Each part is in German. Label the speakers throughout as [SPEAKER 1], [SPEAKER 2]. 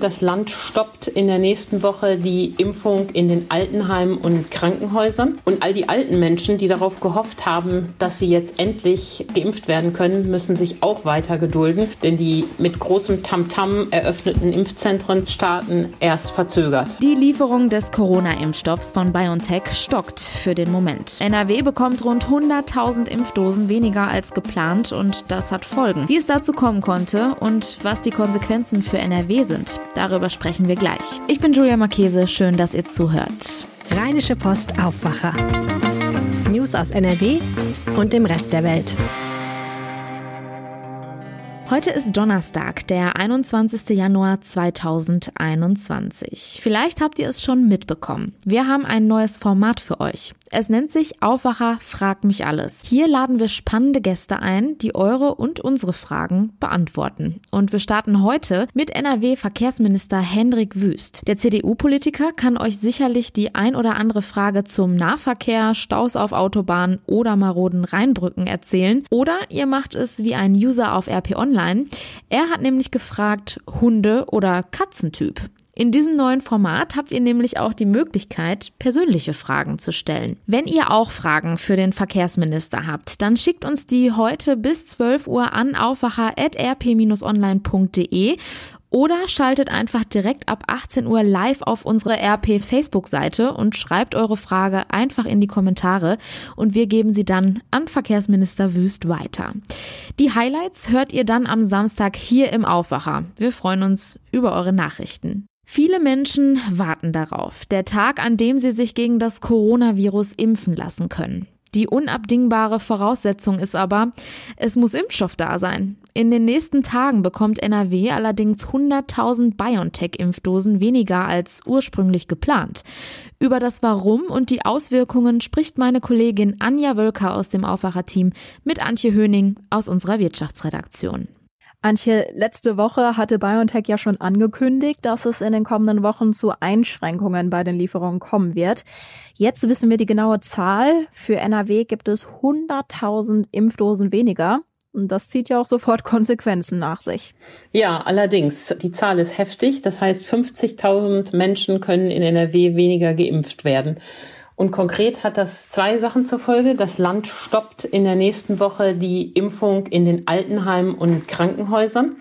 [SPEAKER 1] Das Land stoppt in der nächsten Woche die Impfung in den Altenheimen und Krankenhäusern. Und all die alten Menschen, die darauf gehofft haben, dass sie jetzt endlich geimpft werden können, müssen sich auch weiter gedulden. Denn die mit großem Tamtam -Tam eröffneten Impfzentren starten erst verzögert.
[SPEAKER 2] Die Lieferung des Corona-Impfstoffs von BioNTech stockt für den Moment. NRW bekommt rund 100.000 Impfdosen weniger als geplant und das hat Folgen. Wie es dazu kommen konnte und was die Konsequenzen für NRW sind, Darüber sprechen wir gleich. Ich bin Julia Marchese, schön, dass ihr zuhört.
[SPEAKER 3] Rheinische Post Aufwacher. News aus NRW und dem Rest der Welt.
[SPEAKER 2] Heute ist Donnerstag, der 21. Januar 2021. Vielleicht habt ihr es schon mitbekommen. Wir haben ein neues Format für euch. Es nennt sich Aufwacher Frag mich alles. Hier laden wir spannende Gäste ein, die eure und unsere Fragen beantworten. Und wir starten heute mit NRW-Verkehrsminister Hendrik Wüst. Der CDU-Politiker kann euch sicherlich die ein oder andere Frage zum Nahverkehr, Staus auf Autobahnen oder maroden Rheinbrücken erzählen. Oder ihr macht es wie ein User auf RP Online. Er hat nämlich gefragt, Hunde- oder Katzentyp. In diesem neuen Format habt ihr nämlich auch die Möglichkeit, persönliche Fragen zu stellen. Wenn ihr auch Fragen für den Verkehrsminister habt, dann schickt uns die heute bis 12 Uhr an aufwacher.rp-online.de oder schaltet einfach direkt ab 18 Uhr live auf unsere RP Facebook-Seite und schreibt eure Frage einfach in die Kommentare und wir geben sie dann an Verkehrsminister Wüst weiter. Die Highlights hört ihr dann am Samstag hier im Aufwacher. Wir freuen uns über eure Nachrichten. Viele Menschen warten darauf, der Tag, an dem sie sich gegen das Coronavirus impfen lassen können. Die unabdingbare Voraussetzung ist aber, es muss Impfstoff da sein. In den nächsten Tagen bekommt NRW allerdings 100.000 BioNTech-Impfdosen weniger als ursprünglich geplant. Über das Warum und die Auswirkungen spricht meine Kollegin Anja Wölker aus dem Aufwacherteam mit Antje Höning aus unserer Wirtschaftsredaktion.
[SPEAKER 4] Antje, letzte Woche hatte BioNTech ja schon angekündigt, dass es in den kommenden Wochen zu Einschränkungen bei den Lieferungen kommen wird. Jetzt wissen wir die genaue Zahl. Für NRW gibt es 100.000 Impfdosen weniger. Und das zieht ja auch sofort Konsequenzen nach sich.
[SPEAKER 1] Ja, allerdings. Die Zahl ist heftig. Das heißt, 50.000 Menschen können in NRW weniger geimpft werden. Und konkret hat das zwei Sachen zur Folge. Das Land stoppt in der nächsten Woche die Impfung in den Altenheimen und Krankenhäusern.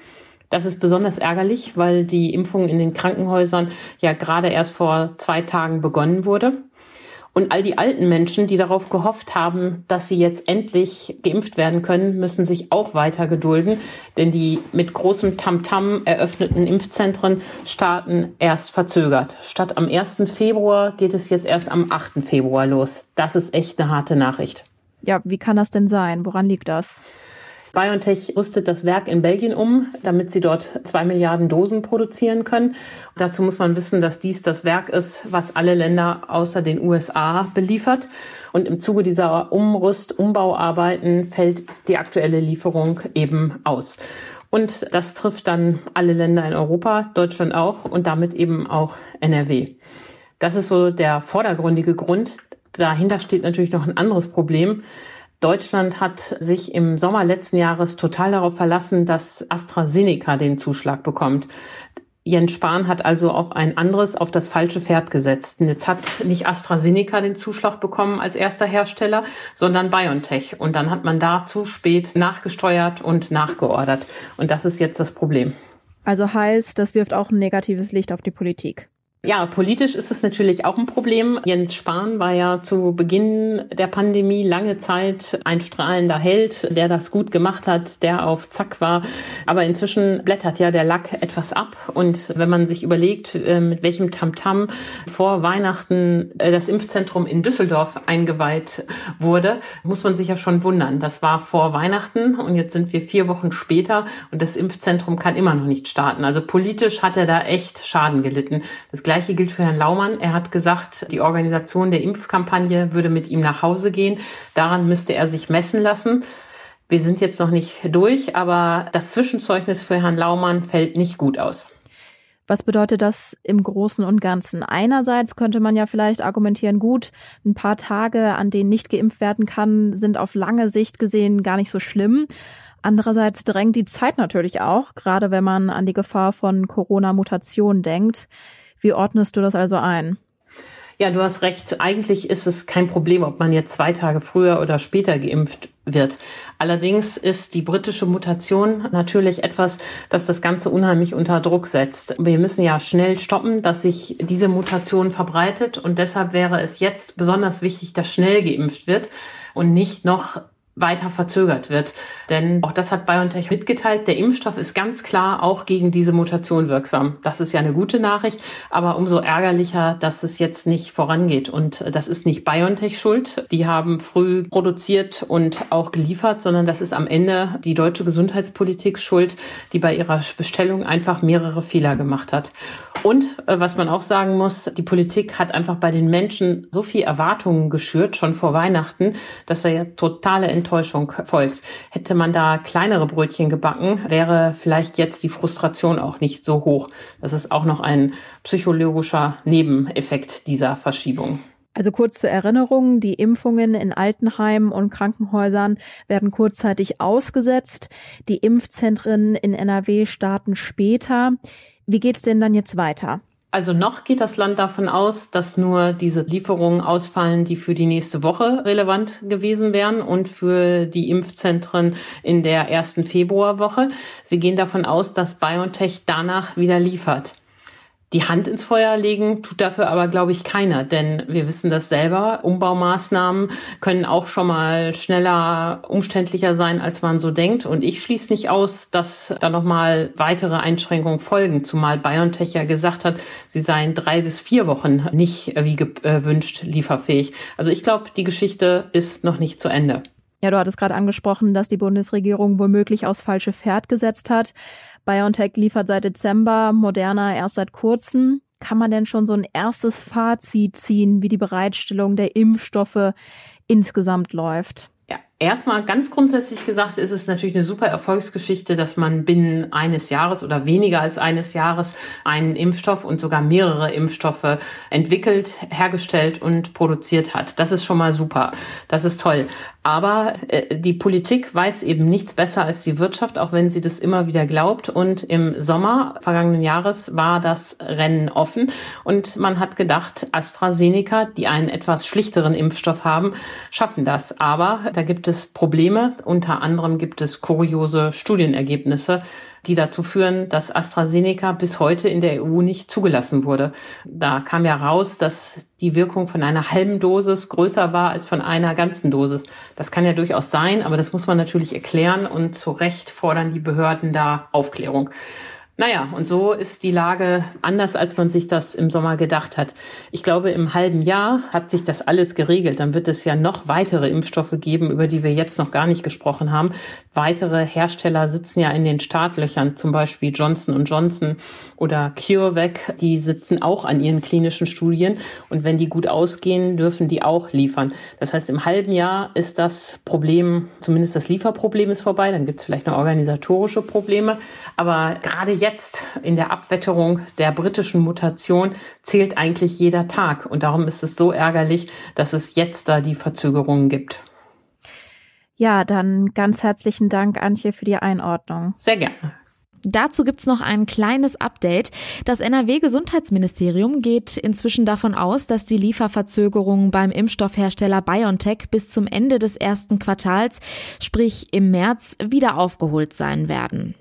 [SPEAKER 1] Das ist besonders ärgerlich, weil die Impfung in den Krankenhäusern ja gerade erst vor zwei Tagen begonnen wurde. Und all die alten Menschen, die darauf gehofft haben, dass sie jetzt endlich geimpft werden können, müssen sich auch weiter gedulden, denn die mit großem Tamtam -Tam eröffneten Impfzentren starten erst verzögert. Statt am 1. Februar geht es jetzt erst am 8. Februar los. Das ist echt eine harte Nachricht.
[SPEAKER 4] Ja, wie kann das denn sein? Woran liegt das?
[SPEAKER 1] BioNTech rüstet das Werk in Belgien um, damit sie dort zwei Milliarden Dosen produzieren können. Dazu muss man wissen, dass dies das Werk ist, was alle Länder außer den USA beliefert. Und im Zuge dieser Umrüst-, Umbauarbeiten fällt die aktuelle Lieferung eben aus. Und das trifft dann alle Länder in Europa, Deutschland auch und damit eben auch NRW. Das ist so der vordergründige Grund. Dahinter steht natürlich noch ein anderes Problem. Deutschland hat sich im Sommer letzten Jahres total darauf verlassen, dass AstraZeneca den Zuschlag bekommt. Jens Spahn hat also auf ein anderes, auf das falsche Pferd gesetzt. Und jetzt hat nicht AstraZeneca den Zuschlag bekommen als erster Hersteller, sondern BioNTech. Und dann hat man da zu spät nachgesteuert und nachgeordert. Und das ist jetzt das Problem.
[SPEAKER 4] Also heißt, das wirft auch ein negatives Licht auf die Politik.
[SPEAKER 1] Ja, politisch ist es natürlich auch ein Problem. Jens Spahn war ja zu Beginn der Pandemie lange Zeit ein strahlender Held, der das gut gemacht hat, der auf Zack war. Aber inzwischen blättert ja der Lack etwas ab. Und wenn man sich überlegt, äh, mit welchem Tamtam vor Weihnachten äh, das Impfzentrum in Düsseldorf eingeweiht wurde, muss man sich ja schon wundern. Das war vor Weihnachten und jetzt sind wir vier Wochen später und das Impfzentrum kann immer noch nicht starten. Also politisch hat er da echt Schaden gelitten. Das Gleiche gilt für Herrn Laumann. Er hat gesagt, die Organisation der Impfkampagne würde mit ihm nach Hause gehen. Daran müsste er sich messen lassen. Wir sind jetzt noch nicht durch, aber das Zwischenzeugnis für Herrn Laumann fällt nicht gut aus.
[SPEAKER 4] Was bedeutet das im Großen und Ganzen? Einerseits könnte man ja vielleicht argumentieren, gut, ein paar Tage, an denen nicht geimpft werden kann, sind auf lange Sicht gesehen gar nicht so schlimm. Andererseits drängt die Zeit natürlich auch, gerade wenn man an die Gefahr von Corona-Mutationen denkt. Wie ordnest du das also ein?
[SPEAKER 1] Ja, du hast recht. Eigentlich ist es kein Problem, ob man jetzt zwei Tage früher oder später geimpft wird. Allerdings ist die britische Mutation natürlich etwas, das das Ganze unheimlich unter Druck setzt. Wir müssen ja schnell stoppen, dass sich diese Mutation verbreitet und deshalb wäre es jetzt besonders wichtig, dass schnell geimpft wird und nicht noch weiter verzögert wird. Denn auch das hat BioNTech mitgeteilt. Der Impfstoff ist ganz klar auch gegen diese Mutation wirksam. Das ist ja eine gute Nachricht, aber umso ärgerlicher, dass es jetzt nicht vorangeht. Und das ist nicht BioNTech schuld. Die haben früh produziert und auch geliefert, sondern das ist am Ende die deutsche Gesundheitspolitik schuld, die bei ihrer Bestellung einfach mehrere Fehler gemacht hat. Und äh, was man auch sagen muss, die Politik hat einfach bei den Menschen so viel Erwartungen geschürt, schon vor Weihnachten, dass da ja totale Enttäuschung folgt. Hätte man da kleinere Brötchen gebacken, wäre vielleicht jetzt die Frustration auch nicht so hoch. Das ist auch noch ein psychologischer Nebeneffekt dieser Verschiebung.
[SPEAKER 4] Also kurz zur Erinnerung, die Impfungen in Altenheimen und Krankenhäusern werden kurzzeitig ausgesetzt. Die Impfzentren in NRW starten später. Wie geht's denn dann jetzt weiter?
[SPEAKER 1] Also noch geht das Land davon aus, dass nur diese Lieferungen ausfallen, die für die nächste Woche relevant gewesen wären und für die Impfzentren in der ersten Februarwoche. Sie gehen davon aus, dass BioNTech danach wieder liefert die Hand ins Feuer legen tut dafür aber, glaube ich, keiner, denn wir wissen das selber. Umbaumaßnahmen können auch schon mal schneller, umständlicher sein, als man so denkt. Und ich schließe nicht aus, dass da nochmal weitere Einschränkungen folgen, zumal BioNTech ja gesagt hat, sie seien drei bis vier Wochen nicht wie gewünscht lieferfähig. Also ich glaube, die Geschichte ist noch nicht zu Ende.
[SPEAKER 4] Ja, du hattest gerade angesprochen, dass die Bundesregierung womöglich aufs falsche Pferd gesetzt hat. BioNTech liefert seit Dezember, Moderna erst seit kurzem. Kann man denn schon so ein erstes Fazit ziehen, wie die Bereitstellung der Impfstoffe insgesamt läuft?
[SPEAKER 1] Erstmal ganz grundsätzlich gesagt ist es natürlich eine super Erfolgsgeschichte, dass man binnen eines Jahres oder weniger als eines Jahres einen Impfstoff und sogar mehrere Impfstoffe entwickelt, hergestellt und produziert hat. Das ist schon mal super. Das ist toll. Aber äh, die Politik weiß eben nichts besser als die Wirtschaft, auch wenn sie das immer wieder glaubt. Und im Sommer vergangenen Jahres war das Rennen offen und man hat gedacht, AstraZeneca, die einen etwas schlichteren Impfstoff haben, schaffen das. Aber da gibt es Probleme. Unter anderem gibt es kuriose Studienergebnisse, die dazu führen, dass AstraZeneca bis heute in der EU nicht zugelassen wurde. Da kam ja raus, dass die Wirkung von einer halben Dosis größer war als von einer ganzen Dosis. Das kann ja durchaus sein, aber das muss man natürlich erklären und zu Recht fordern die Behörden da Aufklärung. Naja, und so ist die Lage anders, als man sich das im Sommer gedacht hat. Ich glaube, im halben Jahr hat sich das alles geregelt. Dann wird es ja noch weitere Impfstoffe geben, über die wir jetzt noch gar nicht gesprochen haben. Weitere Hersteller sitzen ja in den Startlöchern, zum Beispiel Johnson Johnson oder CureVac. Die sitzen auch an ihren klinischen Studien. Und wenn die gut ausgehen, dürfen die auch liefern. Das heißt, im halben Jahr ist das Problem, zumindest das Lieferproblem ist vorbei. Dann gibt es vielleicht noch organisatorische Probleme. Aber gerade jetzt jetzt in der Abwetterung der britischen Mutation zählt eigentlich jeder Tag. Und darum ist es so ärgerlich, dass es jetzt da die Verzögerungen gibt.
[SPEAKER 4] Ja, dann ganz herzlichen Dank, Antje, für die Einordnung.
[SPEAKER 1] Sehr gerne.
[SPEAKER 2] Dazu gibt's noch ein kleines Update. Das NRW-Gesundheitsministerium geht inzwischen davon aus, dass die Lieferverzögerungen beim Impfstoffhersteller BioNTech bis zum Ende des ersten Quartals, sprich im März, wieder aufgeholt sein werden.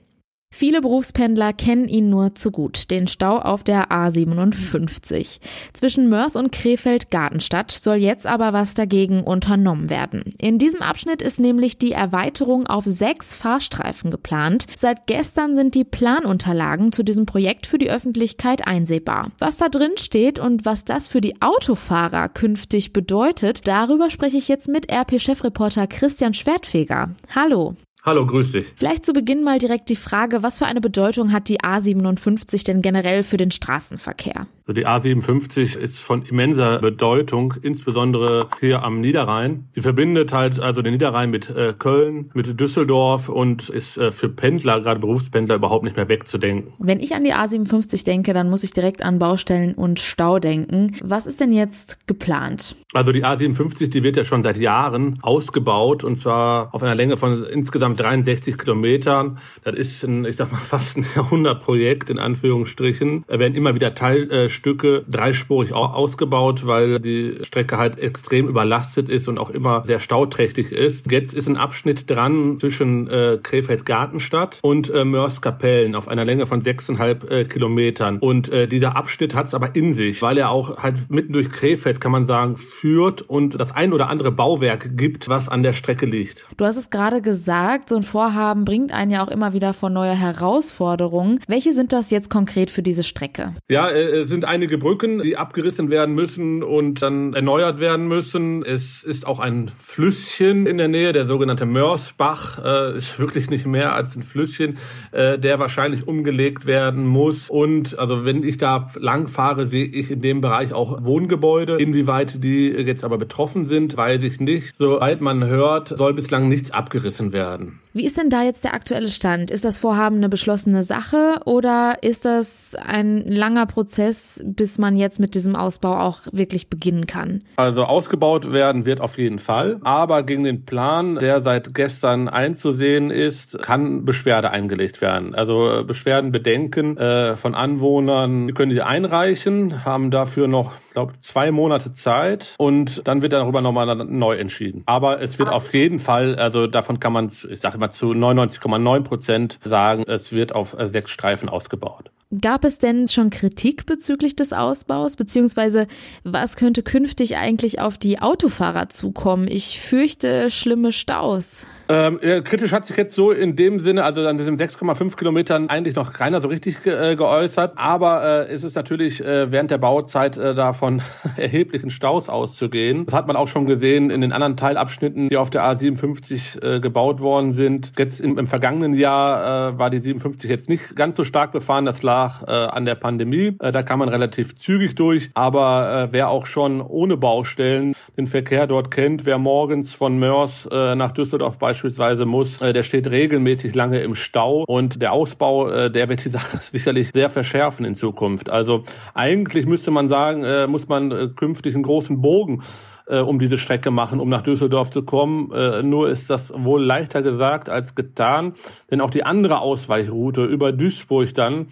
[SPEAKER 2] Viele Berufspendler kennen ihn nur zu gut, den Stau auf der A57. Zwischen Mörs und Krefeld-Gartenstadt soll jetzt aber was dagegen unternommen werden. In diesem Abschnitt ist nämlich die Erweiterung auf sechs Fahrstreifen geplant. Seit gestern sind die Planunterlagen zu diesem Projekt für die Öffentlichkeit einsehbar. Was da drin steht und was das für die Autofahrer künftig bedeutet, darüber spreche ich jetzt mit RP-Chefreporter Christian Schwertfeger. Hallo.
[SPEAKER 5] Hallo, grüß dich.
[SPEAKER 2] Vielleicht zu Beginn mal direkt die Frage, was für eine Bedeutung hat die A57 denn generell für den Straßenverkehr?
[SPEAKER 5] Also die A57 ist von immenser Bedeutung, insbesondere hier am Niederrhein. Sie verbindet halt also den Niederrhein mit äh, Köln, mit Düsseldorf und ist äh, für Pendler, gerade Berufspendler, überhaupt nicht mehr wegzudenken.
[SPEAKER 2] Wenn ich an die A57 denke, dann muss ich direkt an Baustellen und Stau denken. Was ist denn jetzt geplant?
[SPEAKER 5] Also die A57, die wird ja schon seit Jahren ausgebaut und zwar auf einer Länge von insgesamt insgesamt 63 Kilometern. Das ist ein, ich sag mal, fast ein Jahrhundertprojekt in Anführungsstrichen. Da werden immer wieder Teilstücke dreispurig ausgebaut, weil die Strecke halt extrem überlastet ist und auch immer sehr stauträchtig ist. Jetzt ist ein Abschnitt dran zwischen äh, Krefeld-Gartenstadt und äh, Mörs-Kapellen auf einer Länge von sechseinhalb äh, Kilometern. Und äh, dieser Abschnitt hat es aber in sich, weil er auch halt mitten durch Krefeld, kann man sagen, führt und das ein oder andere Bauwerk gibt, was an der Strecke liegt.
[SPEAKER 2] Du hast es gerade gesagt, so ein Vorhaben bringt einen ja auch immer wieder vor neue Herausforderungen. Welche sind das jetzt konkret für diese Strecke?
[SPEAKER 5] Ja, äh, es sind einige Brücken, die abgerissen werden müssen und dann erneuert werden müssen. Es ist auch ein Flüsschen in der Nähe, der sogenannte Mörsbach, äh, ist wirklich nicht mehr als ein Flüsschen, äh, der wahrscheinlich umgelegt werden muss. Und also wenn ich da lang fahre, sehe ich in dem Bereich auch Wohngebäude. Inwieweit die jetzt aber betroffen sind, weiß ich nicht. Soweit man hört, soll bislang nichts abgerissen werden.
[SPEAKER 2] um, Wie ist denn da jetzt der aktuelle Stand? Ist das Vorhaben eine beschlossene Sache oder ist das ein langer Prozess, bis man jetzt mit diesem Ausbau auch wirklich beginnen kann?
[SPEAKER 5] Also ausgebaut werden wird auf jeden Fall, aber gegen den Plan, der seit gestern einzusehen ist, kann Beschwerde eingelegt werden. Also Beschwerden, Bedenken äh, von Anwohnern, die können sie einreichen, haben dafür noch, glaube zwei Monate Zeit und dann wird darüber nochmal neu entschieden. Aber es wird auf jeden Fall, also davon kann man, ich sage immer zu 99,9 Prozent sagen, es wird auf sechs Streifen ausgebaut.
[SPEAKER 2] Gab es denn schon Kritik bezüglich des Ausbaus? Beziehungsweise was könnte künftig eigentlich auf die Autofahrer zukommen? Ich fürchte schlimme Staus.
[SPEAKER 5] Ähm, ja, kritisch hat sich jetzt so in dem Sinne, also an diesen 6,5 Kilometern eigentlich noch keiner so richtig ge äh, geäußert. Aber äh, es ist natürlich äh, während der Bauzeit äh, davon erheblichen Staus auszugehen. Das hat man auch schon gesehen in den anderen Teilabschnitten, die auf der A57 äh, gebaut worden sind. Jetzt im, im vergangenen Jahr äh, war die 57 jetzt nicht ganz so stark befahren. Das lag äh, an der Pandemie. Äh, da kann man relativ zügig durch. Aber äh, wer auch schon ohne Baustellen den Verkehr dort kennt, wer morgens von Mörs äh, nach Düsseldorf beispielsweise muss, äh, der steht regelmäßig lange im Stau und der Ausbau, äh, der wird die Sache sicherlich sehr verschärfen in Zukunft. Also eigentlich müsste man sagen, äh, muss man künftig einen großen Bogen um diese Strecke machen, um nach Düsseldorf zu kommen. nur ist das wohl leichter gesagt als getan, denn auch die andere Ausweichroute über Duisburg dann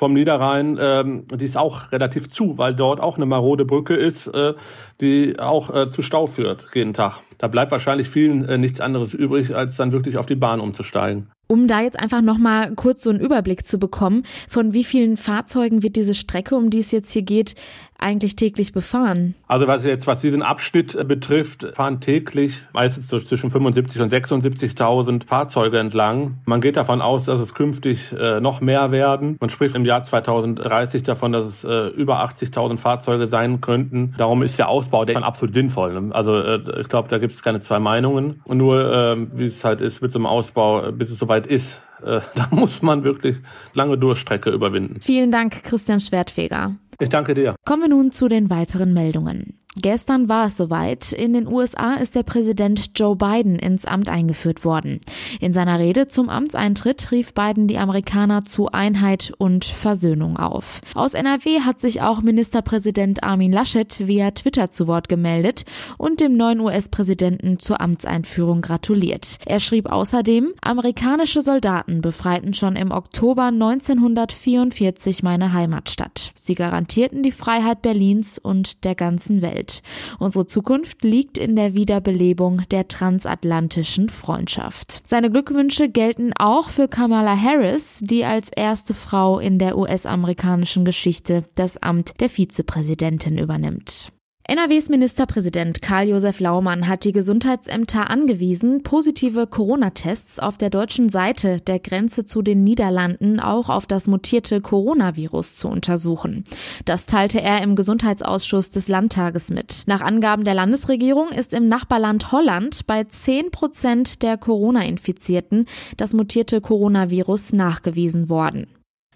[SPEAKER 5] vom Niederrhein, ähm, die ist auch relativ zu, weil dort auch eine marode Brücke ist, äh, die auch äh, zu Stau führt jeden Tag. Da bleibt wahrscheinlich vielen äh, nichts anderes übrig, als dann wirklich auf die Bahn umzusteigen.
[SPEAKER 2] Um da jetzt einfach nochmal kurz so einen Überblick zu bekommen, von wie vielen Fahrzeugen wird diese Strecke, um die es jetzt hier geht, eigentlich täglich befahren?
[SPEAKER 5] Also was jetzt, was diesen Abschnitt äh, betrifft, fahren täglich meistens zwischen 75 und 76.000 Fahrzeuge entlang. Man geht davon aus, dass es künftig äh, noch mehr werden. Man spricht im Jahr 2030 davon, dass es äh, über 80.000 Fahrzeuge sein könnten. Darum ist der Ausbau der absolut sinnvoll. Ne? Also äh, ich glaube, da gibt es keine zwei Meinungen. Und nur, äh, wie es halt ist mit so einem Ausbau, bis es soweit ist, äh, da muss man wirklich lange Durchstrecke überwinden.
[SPEAKER 2] Vielen Dank, Christian Schwertfeger.
[SPEAKER 5] Ich danke dir.
[SPEAKER 2] Kommen wir nun zu den weiteren Meldungen. Gestern war es soweit. In den USA ist der Präsident Joe Biden ins Amt eingeführt worden. In seiner Rede zum Amtseintritt rief Biden die Amerikaner zu Einheit und Versöhnung auf. Aus NRW hat sich auch Ministerpräsident Armin Laschet via Twitter zu Wort gemeldet und dem neuen US-Präsidenten zur Amtseinführung gratuliert. Er schrieb außerdem, amerikanische Soldaten befreiten schon im Oktober 1944 meine Heimatstadt. Sie garantierten die Freiheit Berlins und der ganzen Welt. Welt. Unsere Zukunft liegt in der Wiederbelebung der transatlantischen Freundschaft. Seine Glückwünsche gelten auch für Kamala Harris, die als erste Frau in der US-amerikanischen Geschichte das Amt der Vizepräsidentin übernimmt. NRWs Ministerpräsident Karl-Josef Laumann hat die Gesundheitsämter angewiesen, positive Corona-Tests auf der deutschen Seite der Grenze zu den Niederlanden auch auf das mutierte Coronavirus zu untersuchen. Das teilte er im Gesundheitsausschuss des Landtages mit. Nach Angaben der Landesregierung ist im Nachbarland Holland bei 10 Prozent der Corona-Infizierten das mutierte Coronavirus nachgewiesen worden.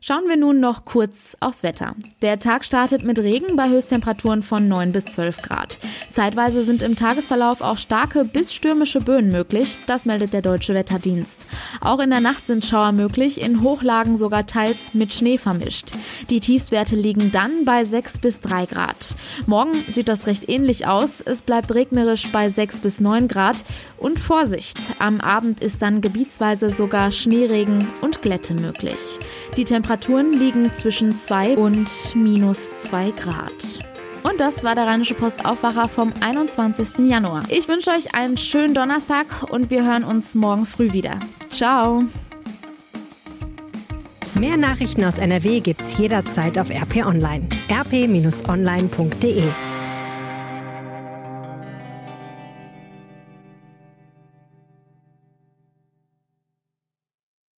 [SPEAKER 2] Schauen wir nun noch kurz aufs Wetter. Der Tag startet mit Regen bei Höchsttemperaturen von 9 bis 12 Grad. Zeitweise sind im Tagesverlauf auch starke bis stürmische Böen möglich, das meldet der Deutsche Wetterdienst. Auch in der Nacht sind Schauer möglich, in Hochlagen sogar teils mit Schnee vermischt. Die Tiefstwerte liegen dann bei 6 bis 3 Grad. Morgen sieht das recht ähnlich aus. Es bleibt regnerisch bei 6 bis 9 Grad. Und Vorsicht, am Abend ist dann gebietsweise sogar Schneeregen und Glätte möglich. Die Temperaturen liegen zwischen 2 und minus 2 Grad. Und das war der Rheinische Post Aufwacher vom 21. Januar. Ich wünsche euch einen schönen Donnerstag und wir hören uns morgen früh wieder. Ciao!
[SPEAKER 3] Mehr Nachrichten aus NRW gibt's jederzeit auf RP Online. rp-online.de